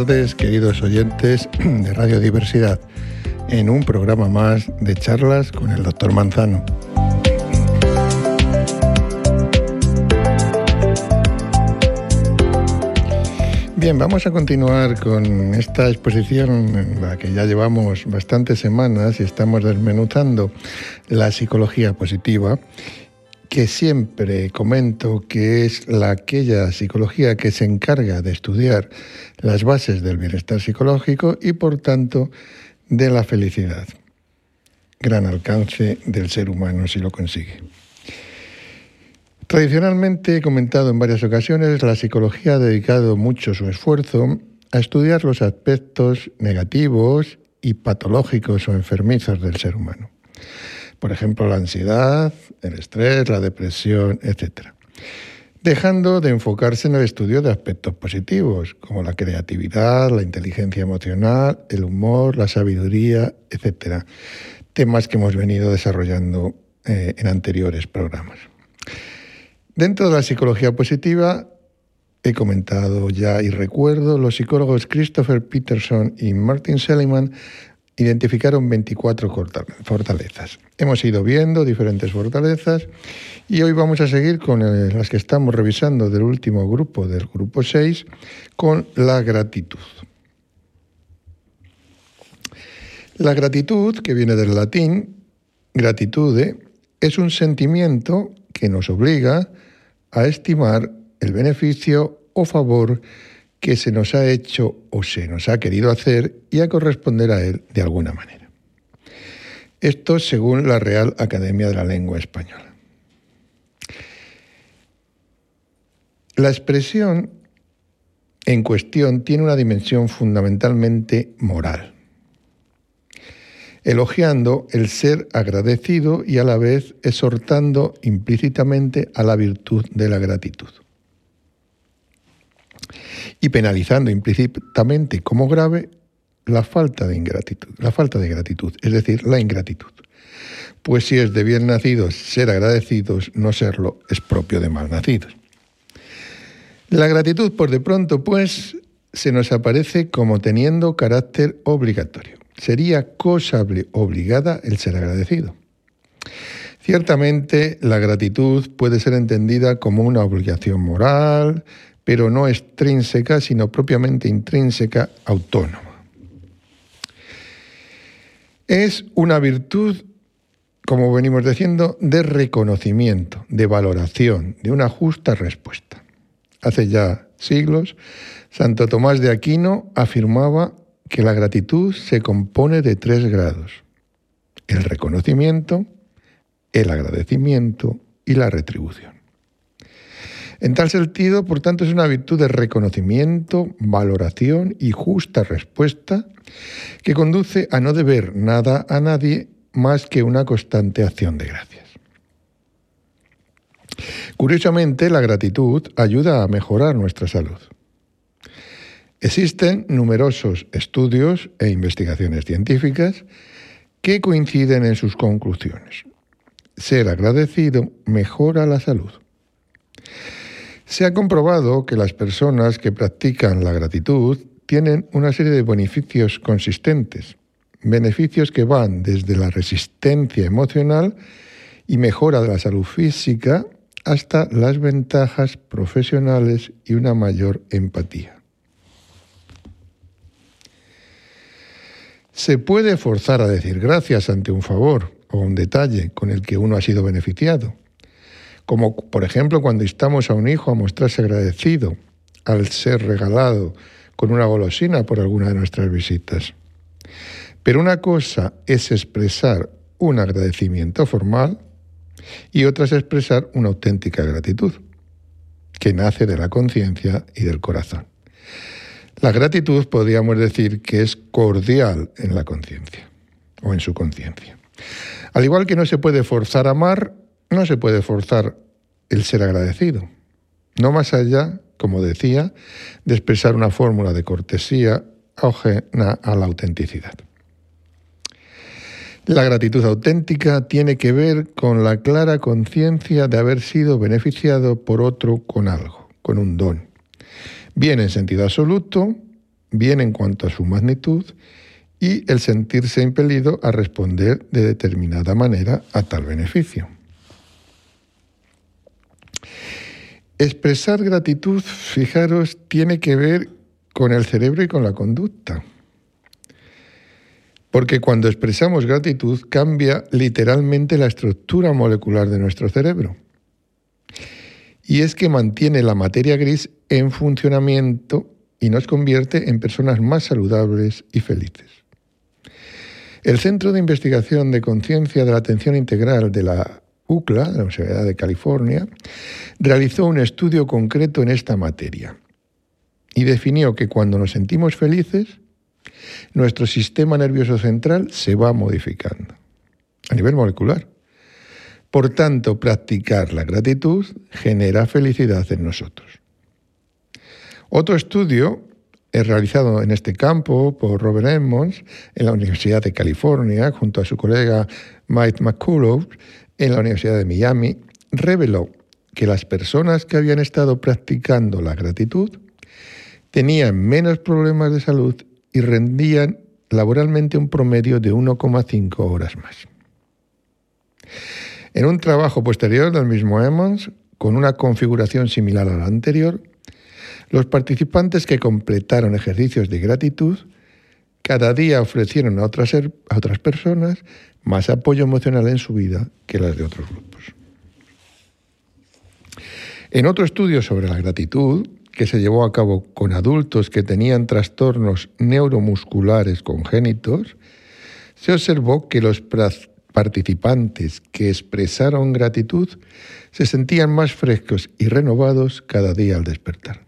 tardes, queridos oyentes de Radio Diversidad, en un programa más de charlas con el doctor Manzano. Bien, vamos a continuar con esta exposición en la que ya llevamos bastantes semanas y estamos desmenuzando la psicología positiva que siempre comento que es la aquella psicología que se encarga de estudiar las bases del bienestar psicológico y por tanto de la felicidad. Gran alcance del ser humano si lo consigue. Tradicionalmente, he comentado en varias ocasiones, la psicología ha dedicado mucho su esfuerzo a estudiar los aspectos negativos y patológicos o enfermizos del ser humano por ejemplo la ansiedad, el estrés, la depresión, etc. Dejando de enfocarse en el estudio de aspectos positivos, como la creatividad, la inteligencia emocional, el humor, la sabiduría, etc. Temas que hemos venido desarrollando eh, en anteriores programas. Dentro de la psicología positiva, he comentado ya y recuerdo, los psicólogos Christopher Peterson y Martin Seligman identificaron 24 fortalezas. Hemos ido viendo diferentes fortalezas y hoy vamos a seguir con las que estamos revisando del último grupo, del grupo 6, con la gratitud. La gratitud, que viene del latín, gratitude, es un sentimiento que nos obliga a estimar el beneficio o favor se nos ha hecho o se nos ha querido hacer y a corresponder a él de alguna manera. Esto según la Real Academia de la Lengua Española. La expresión en cuestión tiene una dimensión fundamentalmente moral, elogiando el ser agradecido y a la vez exhortando implícitamente a la virtud de la gratitud y penalizando implícitamente como grave la falta de ingratitud, la falta de gratitud, es decir, la ingratitud. Pues si es de bien nacidos ser agradecidos, no serlo es propio de mal nacidos. La gratitud, por de pronto, pues, se nos aparece como teniendo carácter obligatorio. Sería cosa obligada el ser agradecido. Ciertamente, la gratitud puede ser entendida como una obligación moral, pero no extrínseca, sino propiamente intrínseca, autónoma. Es una virtud, como venimos diciendo, de reconocimiento, de valoración, de una justa respuesta. Hace ya siglos, Santo Tomás de Aquino afirmaba que la gratitud se compone de tres grados. El reconocimiento, el agradecimiento y la retribución. En tal sentido, por tanto, es una virtud de reconocimiento, valoración y justa respuesta que conduce a no deber nada a nadie más que una constante acción de gracias. Curiosamente, la gratitud ayuda a mejorar nuestra salud. Existen numerosos estudios e investigaciones científicas que coinciden en sus conclusiones. Ser agradecido mejora la salud. Se ha comprobado que las personas que practican la gratitud tienen una serie de beneficios consistentes, beneficios que van desde la resistencia emocional y mejora de la salud física hasta las ventajas profesionales y una mayor empatía. Se puede forzar a decir gracias ante un favor o un detalle con el que uno ha sido beneficiado como por ejemplo cuando instamos a un hijo a mostrarse agradecido al ser regalado con una golosina por alguna de nuestras visitas. Pero una cosa es expresar un agradecimiento formal y otra es expresar una auténtica gratitud, que nace de la conciencia y del corazón. La gratitud podríamos decir que es cordial en la conciencia o en su conciencia. Al igual que no se puede forzar a amar, no se puede forzar el ser agradecido, no más allá, como decía, de expresar una fórmula de cortesía ajena a la autenticidad. La gratitud auténtica tiene que ver con la clara conciencia de haber sido beneficiado por otro con algo, con un don, bien en sentido absoluto, bien en cuanto a su magnitud y el sentirse impelido a responder de determinada manera a tal beneficio. Expresar gratitud, fijaros, tiene que ver con el cerebro y con la conducta. Porque cuando expresamos gratitud cambia literalmente la estructura molecular de nuestro cerebro. Y es que mantiene la materia gris en funcionamiento y nos convierte en personas más saludables y felices. El Centro de Investigación de Conciencia de la Atención Integral de la UCLA, de la Universidad de California, realizó un estudio concreto en esta materia y definió que cuando nos sentimos felices, nuestro sistema nervioso central se va modificando a nivel molecular. Por tanto, practicar la gratitud genera felicidad en nosotros. Otro estudio es realizado en este campo por Robert Edmonds en la Universidad de California junto a su colega Mike McCullough en la Universidad de Miami reveló que las personas que habían estado practicando la gratitud tenían menos problemas de salud y rendían laboralmente un promedio de 1,5 horas más. En un trabajo posterior del mismo Emmons, con una configuración similar a la anterior, los participantes que completaron ejercicios de gratitud cada día ofrecieron a otras, personas más apoyo emocional en su vida que las de otros grupos. En otro estudio sobre la gratitud, que se llevó a cabo con adultos que tenían trastornos neuromusculares congénitos, se observó que los participantes que expresaron gratitud se sentían más frescos y renovados cada día al despertar.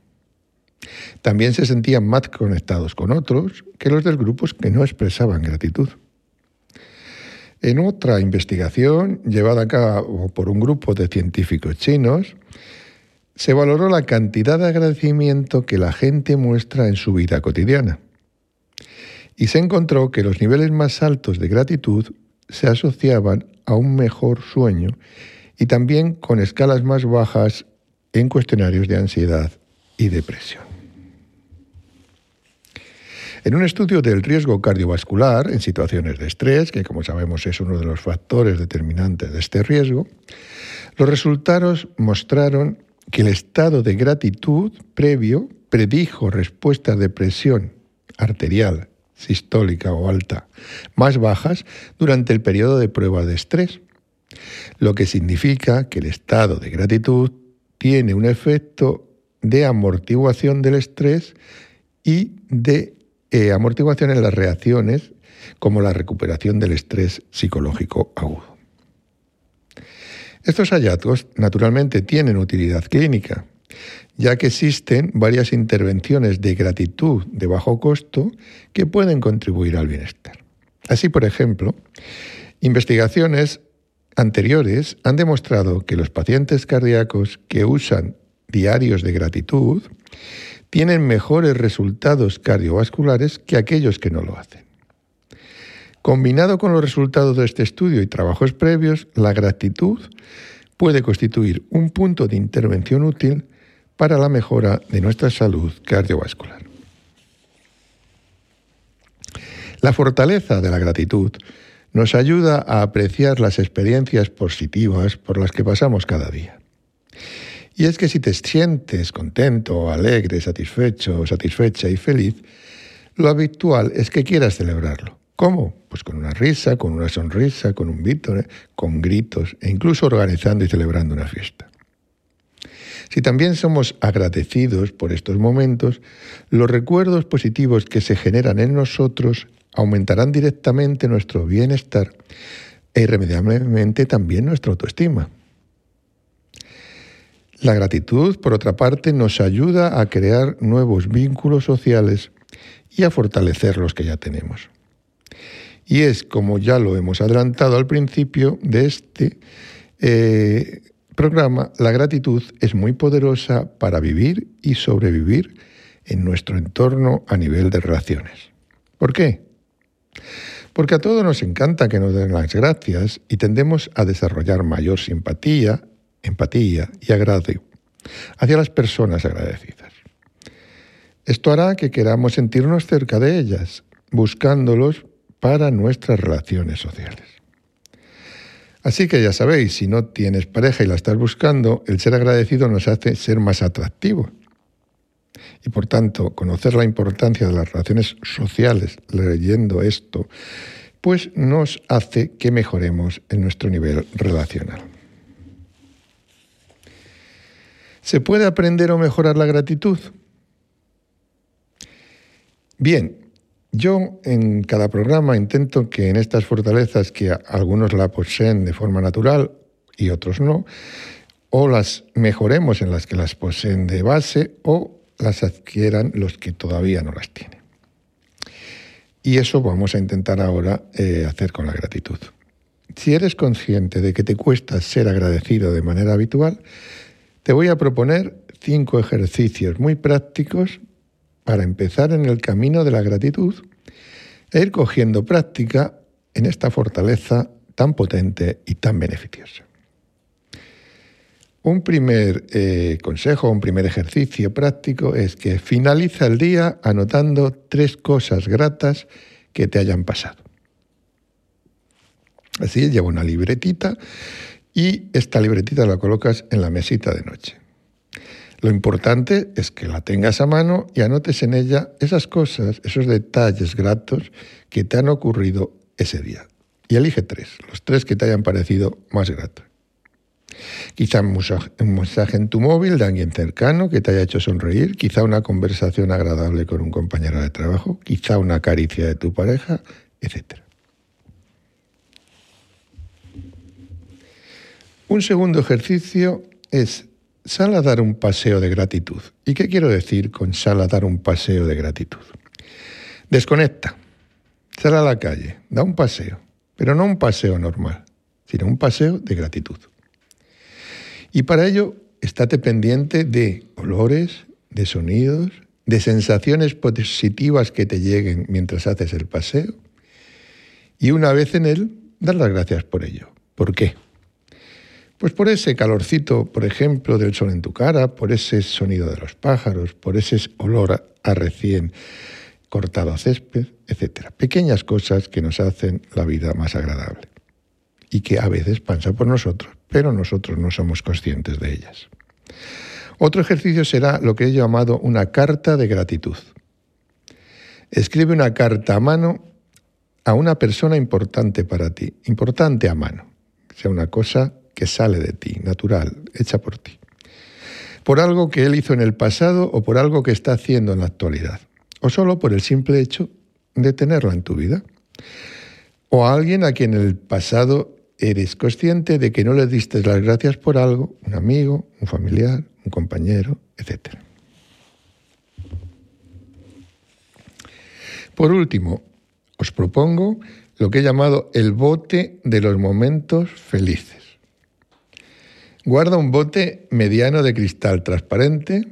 También se sentían más conectados con otros que los de grupos que no expresaban gratitud. En otra investigación llevada a cabo por un grupo de científicos chinos, se valoró la cantidad de agradecimiento que la gente muestra en su vida cotidiana. Y se encontró que los niveles más altos de gratitud se asociaban a un mejor sueño y también con escalas más bajas en cuestionarios de ansiedad y depresión. En un estudio del riesgo cardiovascular en situaciones de estrés, que como sabemos es uno de los factores determinantes de este riesgo, los resultados mostraron que el estado de gratitud previo predijo respuestas de presión arterial, sistólica o alta más bajas durante el periodo de prueba de estrés, lo que significa que el estado de gratitud tiene un efecto de amortiguación del estrés y de eh, amortiguación en las reacciones como la recuperación del estrés psicológico agudo. Estos hallazgos naturalmente tienen utilidad clínica, ya que existen varias intervenciones de gratitud de bajo costo que pueden contribuir al bienestar. Así, por ejemplo, investigaciones anteriores han demostrado que los pacientes cardíacos que usan diarios de gratitud tienen mejores resultados cardiovasculares que aquellos que no lo hacen. Combinado con los resultados de este estudio y trabajos previos, la gratitud puede constituir un punto de intervención útil para la mejora de nuestra salud cardiovascular. La fortaleza de la gratitud nos ayuda a apreciar las experiencias positivas por las que pasamos cada día. Y es que si te sientes contento, alegre, satisfecho, satisfecha y feliz, lo habitual es que quieras celebrarlo. ¿Cómo? Pues con una risa, con una sonrisa, con un vítore, con gritos e incluso organizando y celebrando una fiesta. Si también somos agradecidos por estos momentos, los recuerdos positivos que se generan en nosotros aumentarán directamente nuestro bienestar e irremediablemente también nuestra autoestima. La gratitud, por otra parte, nos ayuda a crear nuevos vínculos sociales y a fortalecer los que ya tenemos. Y es, como ya lo hemos adelantado al principio de este eh, programa, la gratitud es muy poderosa para vivir y sobrevivir en nuestro entorno a nivel de relaciones. ¿Por qué? Porque a todos nos encanta que nos den las gracias y tendemos a desarrollar mayor simpatía, empatía y agrado hacia las personas agradecidas. Esto hará que queramos sentirnos cerca de ellas, buscándolos para nuestras relaciones sociales. Así que ya sabéis, si no tienes pareja y la estás buscando, el ser agradecido nos hace ser más atractivos. Y por tanto, conocer la importancia de las relaciones sociales leyendo esto, pues nos hace que mejoremos en nuestro nivel relacional. ¿Se puede aprender o mejorar la gratitud? Bien, yo en cada programa intento que en estas fortalezas que algunos la poseen de forma natural y otros no, o las mejoremos en las que las poseen de base o las adquieran los que todavía no las tienen. Y eso vamos a intentar ahora eh, hacer con la gratitud. Si eres consciente de que te cuesta ser agradecido de manera habitual, te voy a proponer cinco ejercicios muy prácticos para empezar en el camino de la gratitud e ir cogiendo práctica en esta fortaleza tan potente y tan beneficiosa. Un primer eh, consejo, un primer ejercicio práctico es que finaliza el día anotando tres cosas gratas que te hayan pasado. Así lleva una libretita y esta libretita la colocas en la mesita de noche. Lo importante es que la tengas a mano y anotes en ella esas cosas, esos detalles gratos que te han ocurrido ese día. Y elige tres, los tres que te hayan parecido más gratos. Quizá un mensaje en tu móvil de alguien cercano que te haya hecho sonreír, quizá una conversación agradable con un compañero de trabajo, quizá una caricia de tu pareja, etc. Un segundo ejercicio es Sal a dar un paseo de gratitud. ¿Y qué quiero decir con sal a dar un paseo de gratitud? Desconecta. Sal a la calle, da un paseo, pero no un paseo normal, sino un paseo de gratitud. Y para ello, estate pendiente de olores, de sonidos, de sensaciones positivas que te lleguen mientras haces el paseo. Y una vez en él, dar las gracias por ello. ¿Por qué? Pues por ese calorcito, por ejemplo, del sol en tu cara, por ese sonido de los pájaros, por ese olor a recién cortado césped, etc. Pequeñas cosas que nos hacen la vida más agradable y que a veces pasan por nosotros, pero nosotros no somos conscientes de ellas. Otro ejercicio será lo que he llamado una carta de gratitud. Escribe una carta a mano a una persona importante para ti, importante a mano, sea una cosa que sale de ti, natural, hecha por ti. Por algo que él hizo en el pasado o por algo que está haciendo en la actualidad. O solo por el simple hecho de tenerla en tu vida. O a alguien a quien en el pasado eres consciente de que no le diste las gracias por algo, un amigo, un familiar, un compañero, etc. Por último, os propongo lo que he llamado el bote de los momentos felices. Guarda un bote mediano de cristal transparente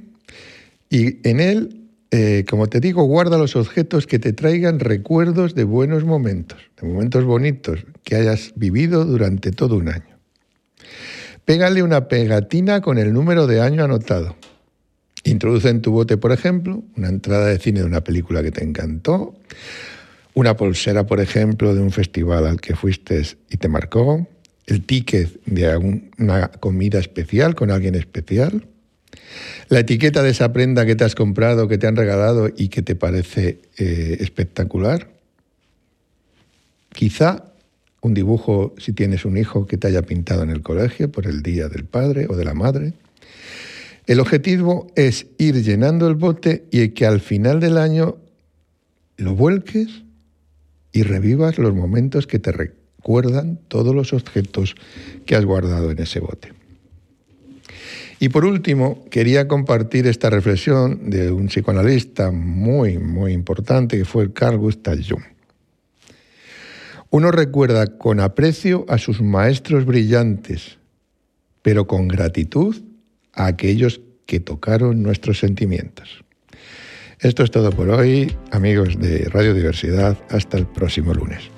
y en él, eh, como te digo, guarda los objetos que te traigan recuerdos de buenos momentos, de momentos bonitos que hayas vivido durante todo un año. Pégale una pegatina con el número de año anotado. Introduce en tu bote, por ejemplo, una entrada de cine de una película que te encantó, una pulsera, por ejemplo, de un festival al que fuiste y te marcó, el ticket de una comida especial con alguien especial, la etiqueta de esa prenda que te has comprado, que te han regalado y que te parece eh, espectacular, quizá un dibujo si tienes un hijo que te haya pintado en el colegio por el día del padre o de la madre. El objetivo es ir llenando el bote y que al final del año lo vuelques y revivas los momentos que te, recuerdan todos los objetos que has guardado en ese bote. Y por último, quería compartir esta reflexión de un psicoanalista muy, muy importante que fue Carl Gustav Jung. Uno recuerda con aprecio a sus maestros brillantes, pero con gratitud a aquellos que tocaron nuestros sentimientos. Esto es todo por hoy, amigos de Radio Diversidad. Hasta el próximo lunes.